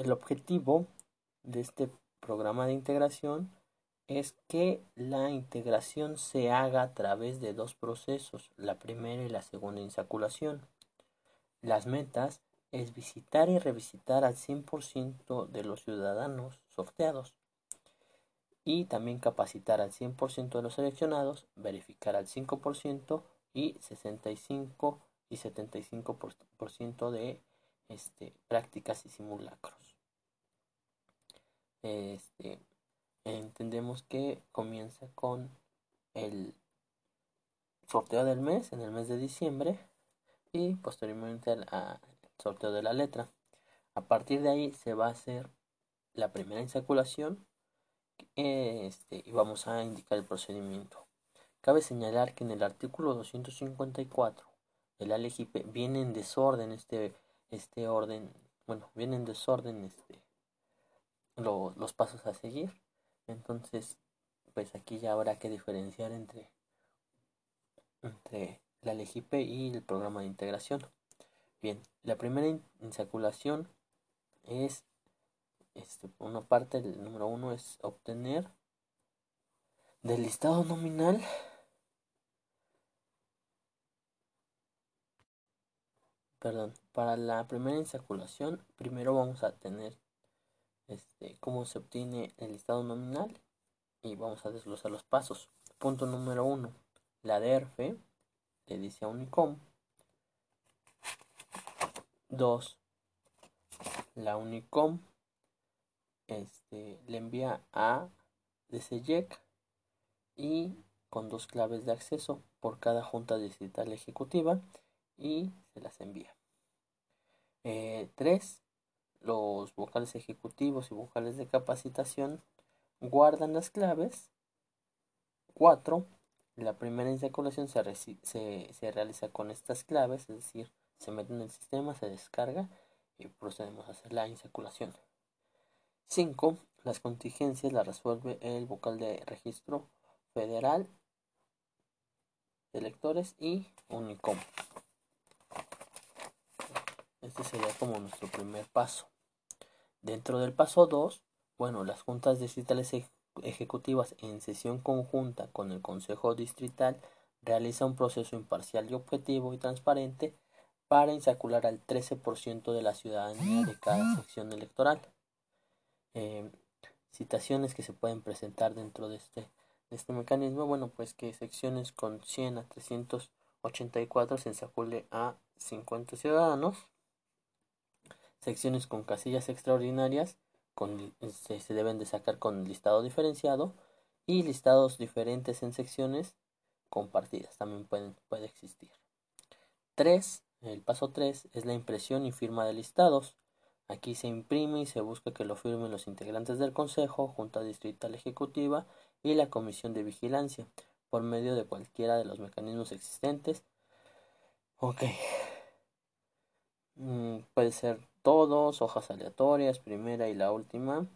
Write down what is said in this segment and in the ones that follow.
el objetivo de este programa de integración es que la integración se haga a través de dos procesos, la primera y la segunda insaculación. Las metas es visitar y revisitar al 100% de los ciudadanos sorteados y también capacitar al 100% de los seleccionados, verificar al 5% y 65 y 75% de este, prácticas y simulacros. Este, entendemos que comienza con el sorteo del mes, en el mes de diciembre, y posteriormente al sorteo de la letra. A partir de ahí se va a hacer la primera insaculación este, y vamos a indicar el procedimiento. Cabe señalar que en el artículo 254 de la LGP viene en desorden este, este orden, bueno, viene en desorden este, los pasos a seguir. Entonces, pues aquí ya habrá que diferenciar entre, entre la LGP y el programa de integración. Bien, la primera insaculación es, este, una parte, del número uno es obtener del listado nominal perdón, para la primera insaculación, primero vamos a tener este, cómo se obtiene el listado nominal y vamos a desglosar los pasos. Punto número uno, la DERF le dice a Unicom. 2. La Unicom este, le envía a DCJEC y con dos claves de acceso por cada junta digital ejecutiva y se las envía. 3. Eh, los vocales ejecutivos y vocales de capacitación guardan las claves. 4. La primera insaculación se, se, se, realiza con estas claves, es decir, se mete en el sistema, se descarga y procedemos a hacer la insaculación. 5. Las contingencias las resuelve el vocal de registro federal de lectores y Unicom. Este sería como nuestro primer paso. Dentro del paso 2, bueno, las juntas distritales ejecutivas en sesión conjunta con el Consejo Distrital realiza un proceso imparcial y objetivo y transparente para insacular al 13% de la ciudadanía de cada sección electoral. Eh, citaciones que se pueden presentar dentro de este, este mecanismo, bueno, pues que secciones con 100 a 384 se ensacule a 50 ciudadanos, secciones con casillas extraordinarias con, se, se, deben de sacar con listado diferenciado y listados diferentes en secciones compartidas también pueden, puede existir. 3. El paso 3 es la impresión y firma de listados. Aquí se imprime y se busca que lo firmen los integrantes del Consejo, Junta Distrital Ejecutiva y la Comisión de Vigilancia por medio de cualquiera de los mecanismos existentes. Ok. Mm, puede ser todos, hojas aleatorias, primera y la última,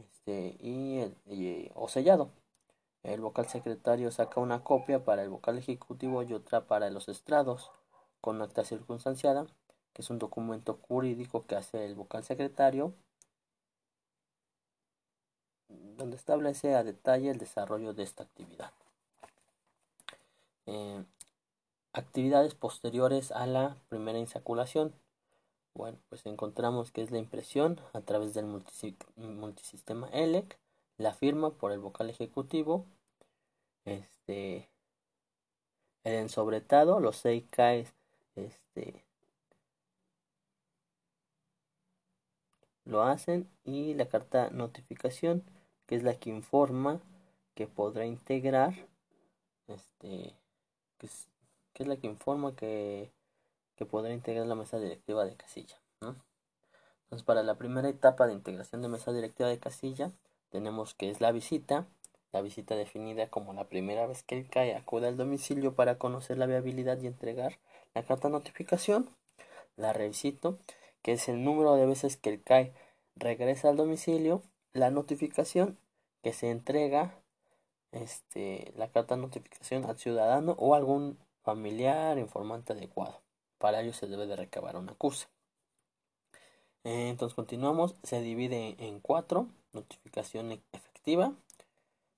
este, y, o sellado. El vocal secretario saca una copia para el vocal ejecutivo y otra para los estrados, con acta circunstanciada, que es un documento jurídico que hace el vocal secretario, donde establece a detalle el desarrollo de esta actividad. Eh, actividades posteriores a la primera insaculación bueno, pues encontramos que es la impresión a través del multisistema ELEC, la firma por el vocal ejecutivo, este, el ensobretado, los 6 K este, lo hacen y la carta notificación, que es la que informa que podrá integrar, este, que es la que informa que que podrá integrar la mesa directiva de casilla. Entonces, para la primera etapa de integración de mesa directiva de casilla, tenemos que es la visita, la visita definida como la primera vez que el CAE acude al domicilio para conocer la viabilidad y entregar la carta notificación, la revisito, que es el número de veces que el CAE regresa al domicilio, la notificación que se entrega este, la carta notificación al ciudadano o algún familiar informante adecuado. Para ello se debe de recabar una acusa. Eh, entonces continuamos, se divide en cuatro, notificación e-, efectiva,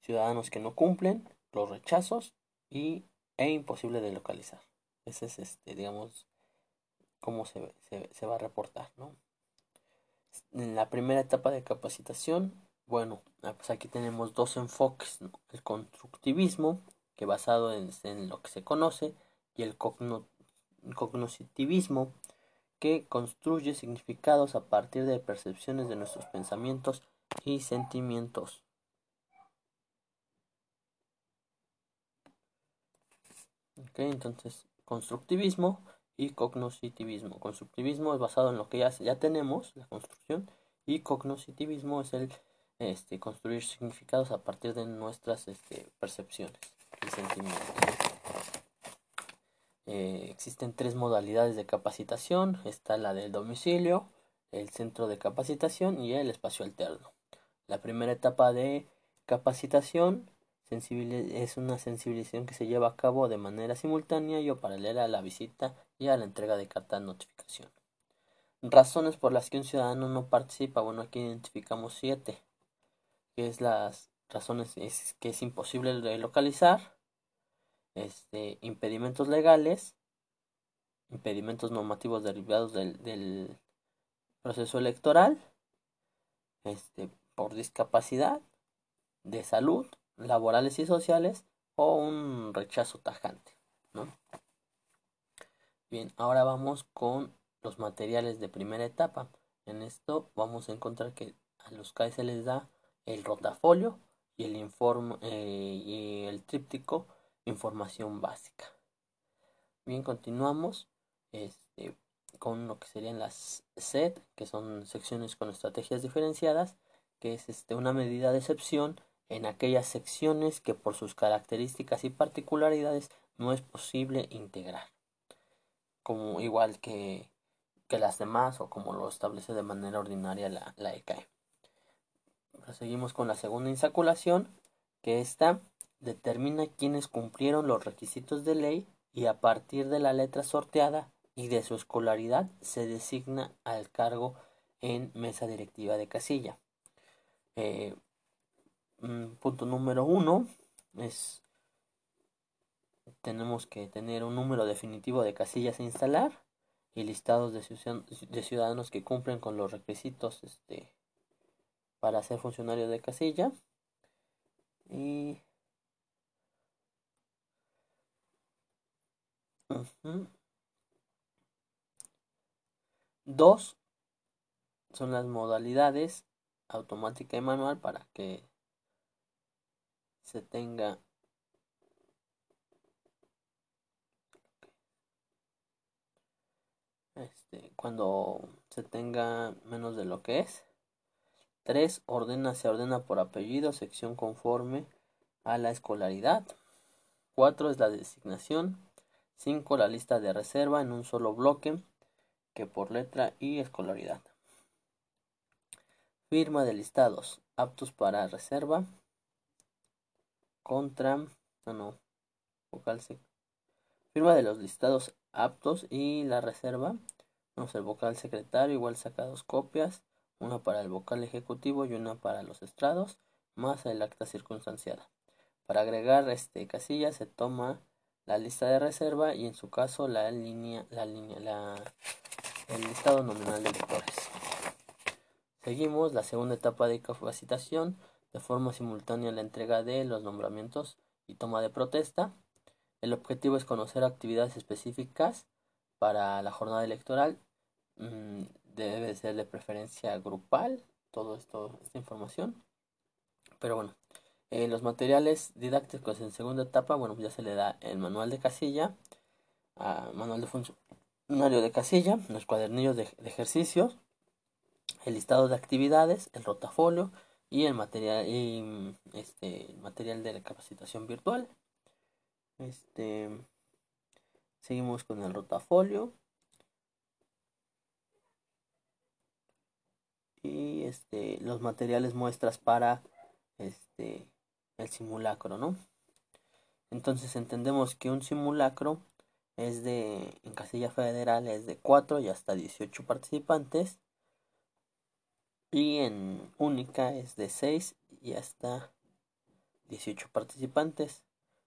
ciudadanos que no cumplen, los rechazos y, e imposible de localizar. Ese es, este, digamos, cómo se, se, se va a reportar, ¿no? En la primera etapa de capacitación, bueno, ah, pues aquí tenemos dos enfoques, el constructivismo, que basado en, en, lo que se conoce, y el cogno, cognoscitivismo, que construye significados a partir de percepciones de nuestros pensamientos y sentimientos. Okay, entonces, constructivismo y cognoscitivismo. Constructivismo es basado en lo que ya, ya tenemos, la construcción, y cognoscitivismo es el este, construir significados a partir de nuestras este, percepciones y sentimientos. Eh, existen tres modalidades de capacitación. Está la del domicilio, el centro de capacitación y el espacio alterno. La primera etapa de capacitación es una sensibilización que se lleva a cabo de manera simultánea y o paralela a la visita y a la entrega de carta de notificación. Razones por las que un ciudadano no participa. Bueno, aquí identificamos siete, que es las razones es que es imposible localizar, este, impedimentos legales, impedimentos normativos derivados del, del proceso electoral, este, por discapacidad, de salud, laborales y sociales, o un rechazo tajante. ¿no? Bien, ahora vamos con los materiales de primera etapa. En esto vamos a encontrar que a los CAE se les da el rotafolio y el informe eh, y el tríptico información básica. Bien, continuamos este, con lo que serían las SET, que son secciones con estrategias diferenciadas, que es este, una medida de excepción en aquellas secciones que por sus características y particularidades no es posible integrar, como igual que, que las demás o como lo establece de manera ordinaria la, la ECAE. Proseguimos con la segunda insaculación, que esta determina quienes cumplieron los requisitos de ley y a partir de la letra sorteada y de su escolaridad se designa al cargo en mesa directiva de casilla. Eh, mm, punto número uno es tenemos que tener un número definitivo de casillas a instalar y listados de ciudadanos que cumplen con los requisitos este, para ser funcionario de casilla y Dos son las modalidades automática y manual para que se tenga este, cuando se tenga menos de lo que es. 3. Ordena, se ordena por apellido, sección conforme a la escolaridad. 4 es la designación. 5. La lista de reserva en un solo bloque que por letra y escolaridad. Firma de listados aptos para reserva. Contra. No, no. Vocal Firma de los listados aptos y la reserva. Vamos el vocal secretario, igual saca dos copias. Una para el vocal ejecutivo y una para los estrados, más el acta circunstanciada. Para agregar este casilla se toma la lista de reserva y en su caso la línea, la línea, la, el listado nominal de lectores. Seguimos la segunda etapa de capacitación, de forma simultánea la entrega de los nombramientos y toma de protesta. El objetivo es conocer actividades específicas para la jornada electoral. Mm, debe ser de preferencia grupal, todo esto, esta información. Pero bueno, eh, los materiales didácticos en segunda etapa, bueno, ya se le da el manual de casilla, uh, manual de funcionario de casilla, los cuadernillos de, ejercicios, el listado de actividades, el rotafolio y el material, y, este, material de la capacitación virtual. Este, seguimos con el rotafolio. Y este, los materiales muestras para este el simulacro, ¿no? Entonces entendemos que un simulacro es de, en casilla federal es de 4 y hasta 18 participantes. y en única es de 6 y hasta 18 participantes.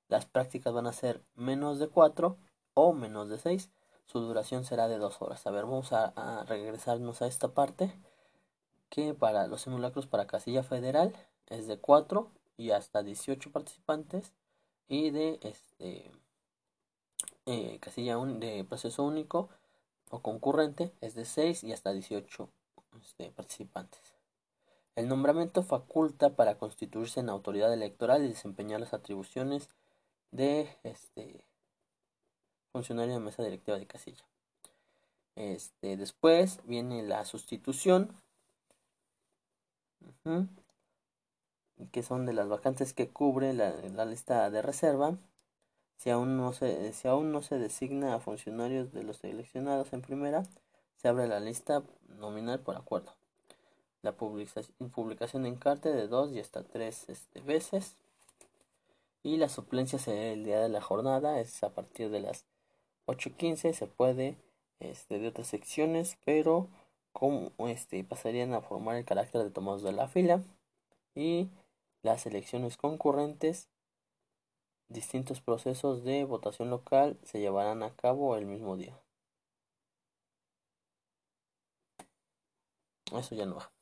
Las prácticas van a ser menos de 4 o menos de 6. Su duración será de 2 horas. A ver, vamos a, regresarnos a esta parte. Que para los simulacros para casilla federal es de 4 y hasta 18 participantes. Y de este eh, casilla de proceso único o concurrente es de 6 y hasta 18 este, participantes. El nombramiento faculta para constituirse en autoridad electoral y desempeñar las atribuciones de este funcionario de mesa directiva de casilla. Este, después viene la sustitución, que son de las vacantes que cubre la, la, lista de reserva. Si aún, no se, si aún no se designa a funcionarios de los seleccionados en primera, se abre la lista nominal por acuerdo. La publicación en carta de dos y hasta tres este, veces. Y la suplencia el día de la jornada, es a partir de las 8.15. Se puede este, de otras secciones, pero como este, pasarían a formar el carácter de tomados de la fila. Y las elecciones concurrentes, distintos procesos de votación local se llevarán a cabo el mismo día. Eso ya no va.